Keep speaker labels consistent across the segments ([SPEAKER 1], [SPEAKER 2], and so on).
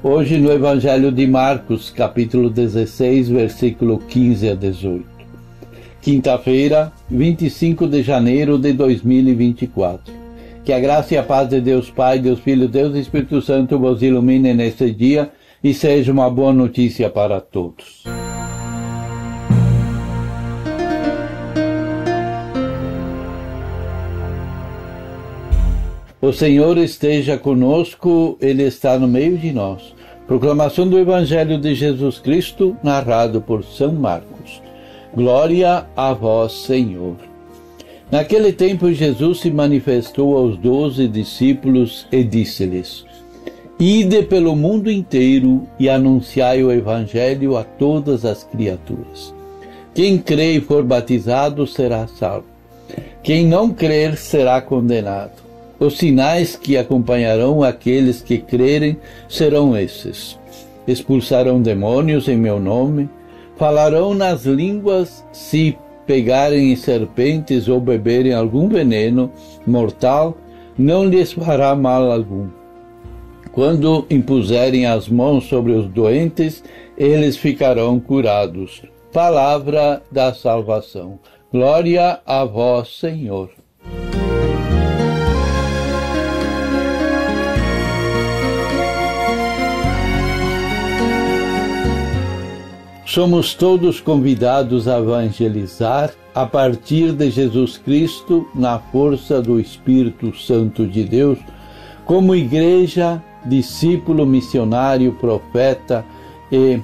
[SPEAKER 1] Hoje no Evangelho de Marcos, capítulo 16, versículo 15 a 18. Quinta-feira, 25 de janeiro de 2024. Que a graça e a paz de Deus Pai, Deus Filho, Deus e Espírito Santo vos ilumine neste dia e seja uma boa notícia para todos. O Senhor esteja conosco, Ele está no meio de nós. Proclamação do Evangelho de Jesus Cristo, narrado por São Marcos. Glória a vós, Senhor. Naquele tempo, Jesus se manifestou aos doze discípulos e disse-lhes: Ide pelo mundo inteiro e anunciai o Evangelho a todas as criaturas. Quem crê e for batizado será salvo. Quem não crer será condenado. Os sinais que acompanharão aqueles que crerem serão esses: expulsarão demônios em meu nome, falarão nas línguas, se pegarem em serpentes ou beberem algum veneno mortal, não lhes fará mal algum. Quando impuserem as mãos sobre os doentes, eles ficarão curados. Palavra da salvação. Glória a vós, Senhor. Somos todos convidados a evangelizar a partir de Jesus Cristo, na força do Espírito Santo de Deus, como igreja, discípulo, missionário, profeta e,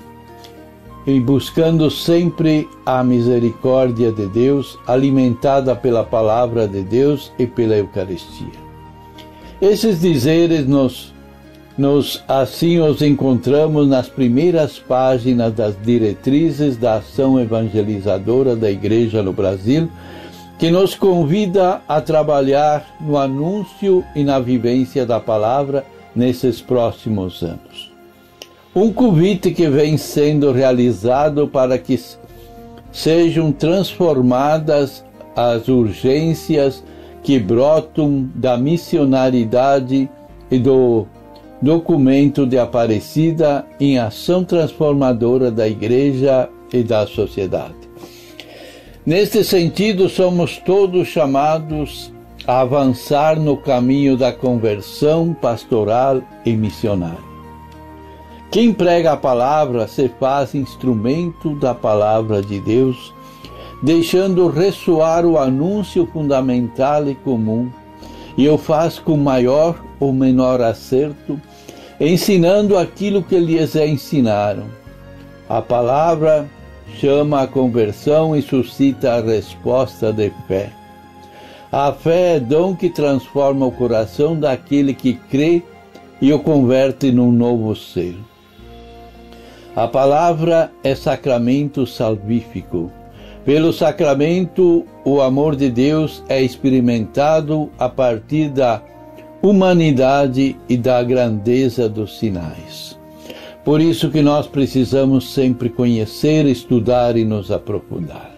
[SPEAKER 1] e buscando sempre a misericórdia de Deus, alimentada pela palavra de Deus e pela Eucaristia. Esses dizeres nos nos assim os encontramos nas primeiras páginas das diretrizes da ação evangelizadora da Igreja no Brasil, que nos convida a trabalhar no anúncio e na vivência da palavra nesses próximos anos. Um convite que vem sendo realizado para que sejam transformadas as urgências que brotam da missionaridade e do documento de Aparecida em ação transformadora da Igreja e da sociedade. Neste sentido, somos todos chamados a avançar no caminho da conversão pastoral e missionária. Quem prega a palavra se faz instrumento da palavra de Deus, deixando ressoar o anúncio fundamental e comum, e o faz com maior ou menor acerto ensinando aquilo que lhes ensinaram. A palavra chama a conversão e suscita a resposta de fé. A fé é dom que transforma o coração daquele que crê e o converte num novo ser. A palavra é sacramento salvífico. Pelo sacramento, o amor de Deus é experimentado a partir da humanidade e da grandeza dos sinais. Por isso que nós precisamos sempre conhecer, estudar e nos aprofundar.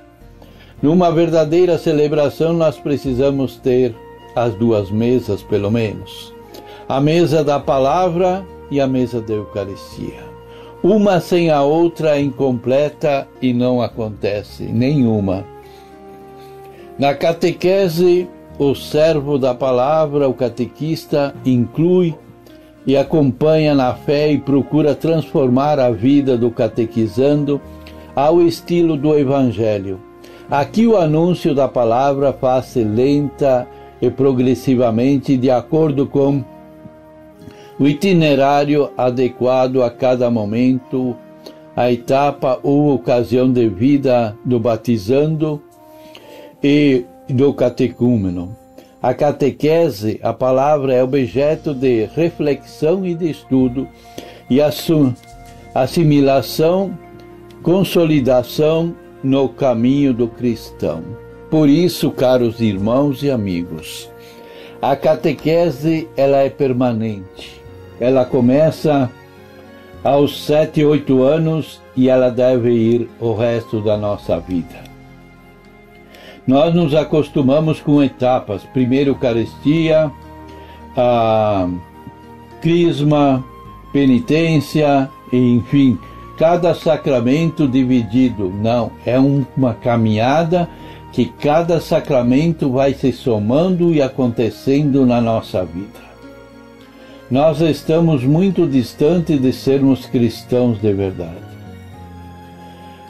[SPEAKER 1] Numa verdadeira celebração, nós precisamos ter as duas mesas, pelo menos: a mesa da palavra e a mesa da Eucaristia. Uma sem a outra é incompleta e não acontece nenhuma. Na catequese, o servo da palavra, o catequista, inclui e acompanha na fé e procura transformar a vida do catequizando ao estilo do Evangelho. Aqui o anúncio da palavra faz-se lenta e progressivamente de acordo com o itinerário adequado a cada momento, a etapa ou ocasião de vida do batizando e do catecúmeno. A catequese, a palavra é objeto de reflexão e de estudo, e assimilação, consolidação no caminho do cristão. Por isso, caros irmãos e amigos, a catequese ela é permanente. Ela começa aos sete, oito anos e ela deve ir o resto da nossa vida. Nós nos acostumamos com etapas: primeiro Eucaristia, a crisma, penitência, enfim, cada sacramento dividido. Não, é uma caminhada que cada sacramento vai se somando e acontecendo na nossa vida. Nós estamos muito distantes de sermos cristãos de verdade.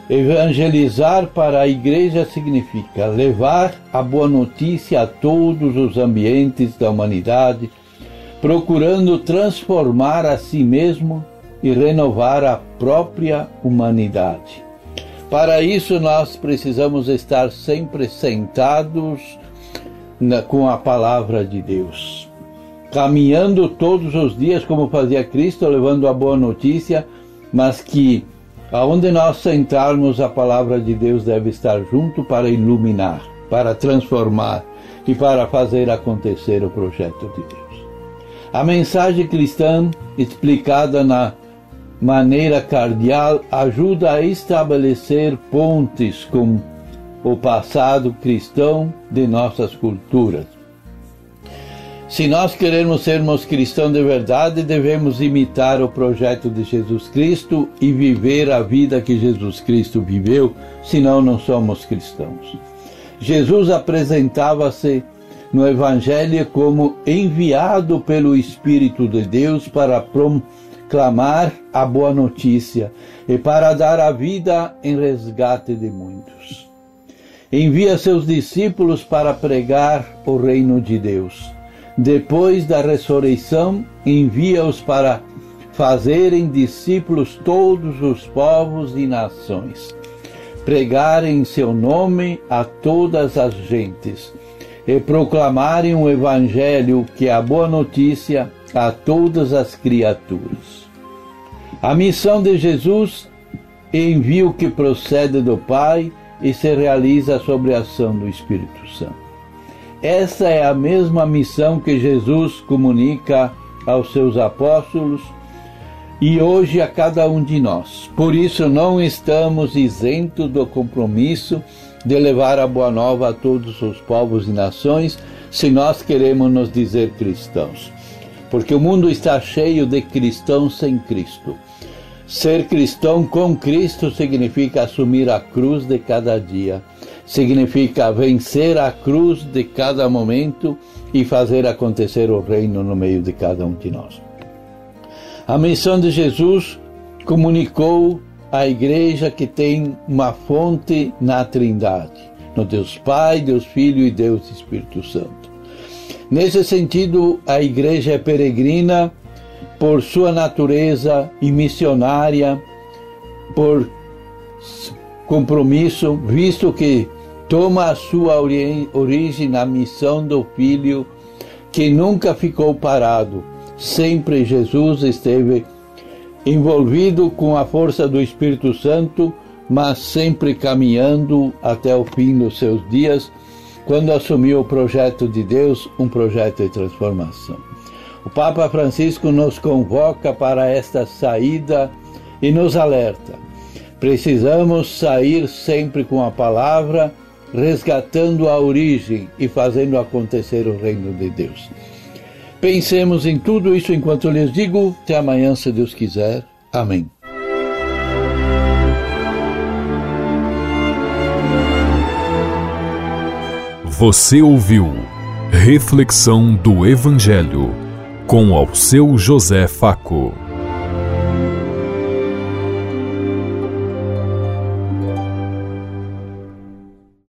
[SPEAKER 1] Evangelizar para a igreja significa levar a boa notícia a todos os ambientes da humanidade, procurando transformar a si mesmo e renovar a própria humanidade. Para isso, nós precisamos estar sempre sentados na, com a palavra de Deus, caminhando todos os dias como fazia Cristo, levando a boa notícia, mas que aonde nós sentarmos, a palavra de Deus deve estar junto para iluminar, para transformar e para fazer acontecer o projeto de Deus. A mensagem cristã explicada na maneira cardial ajuda a estabelecer pontes com o passado cristão de nossas culturas. Se nós queremos sermos cristãos de verdade, devemos imitar o projeto de Jesus Cristo e viver a vida que Jesus Cristo viveu, senão não somos cristãos. Jesus apresentava-se no Evangelho como enviado pelo Espírito de Deus para clamar a boa notícia e para dar a vida em resgate de muitos. Envia seus discípulos para pregar o reino de Deus. Depois da ressurreição, envia-os para fazerem discípulos todos os povos e nações, pregarem em seu nome a todas as gentes e proclamarem o Evangelho, que é a boa notícia, a todas as criaturas. A missão de Jesus envio que procede do Pai e se realiza sobre a ação do Espírito Santo. Essa é a mesma missão que Jesus comunica aos seus apóstolos e hoje a cada um de nós. Por isso, não estamos isentos do compromisso de levar a boa nova a todos os povos e nações, se nós queremos nos dizer cristãos. Porque o mundo está cheio de cristãos sem Cristo. Ser cristão com Cristo significa assumir a cruz de cada dia, significa vencer a cruz de cada momento e fazer acontecer o reino no meio de cada um de nós. A missão de Jesus comunicou à igreja que tem uma fonte na Trindade, no Deus Pai, Deus Filho e Deus Espírito Santo. Nesse sentido, a igreja é peregrina por sua natureza e missionária, por compromisso, visto que toma a sua origem na missão do Filho, que nunca ficou parado. Sempre Jesus esteve envolvido com a força do Espírito Santo, mas sempre caminhando até o fim dos seus dias, quando assumiu o projeto de Deus, um projeto de transformação. O Papa Francisco nos convoca para esta saída e nos alerta. Precisamos sair sempre com a palavra, resgatando a origem e fazendo acontecer o reino de Deus. Pensemos em tudo isso enquanto lhes digo. Até amanhã, se Deus quiser. Amém.
[SPEAKER 2] Você ouviu Reflexão do Evangelho com ao seu José Faco.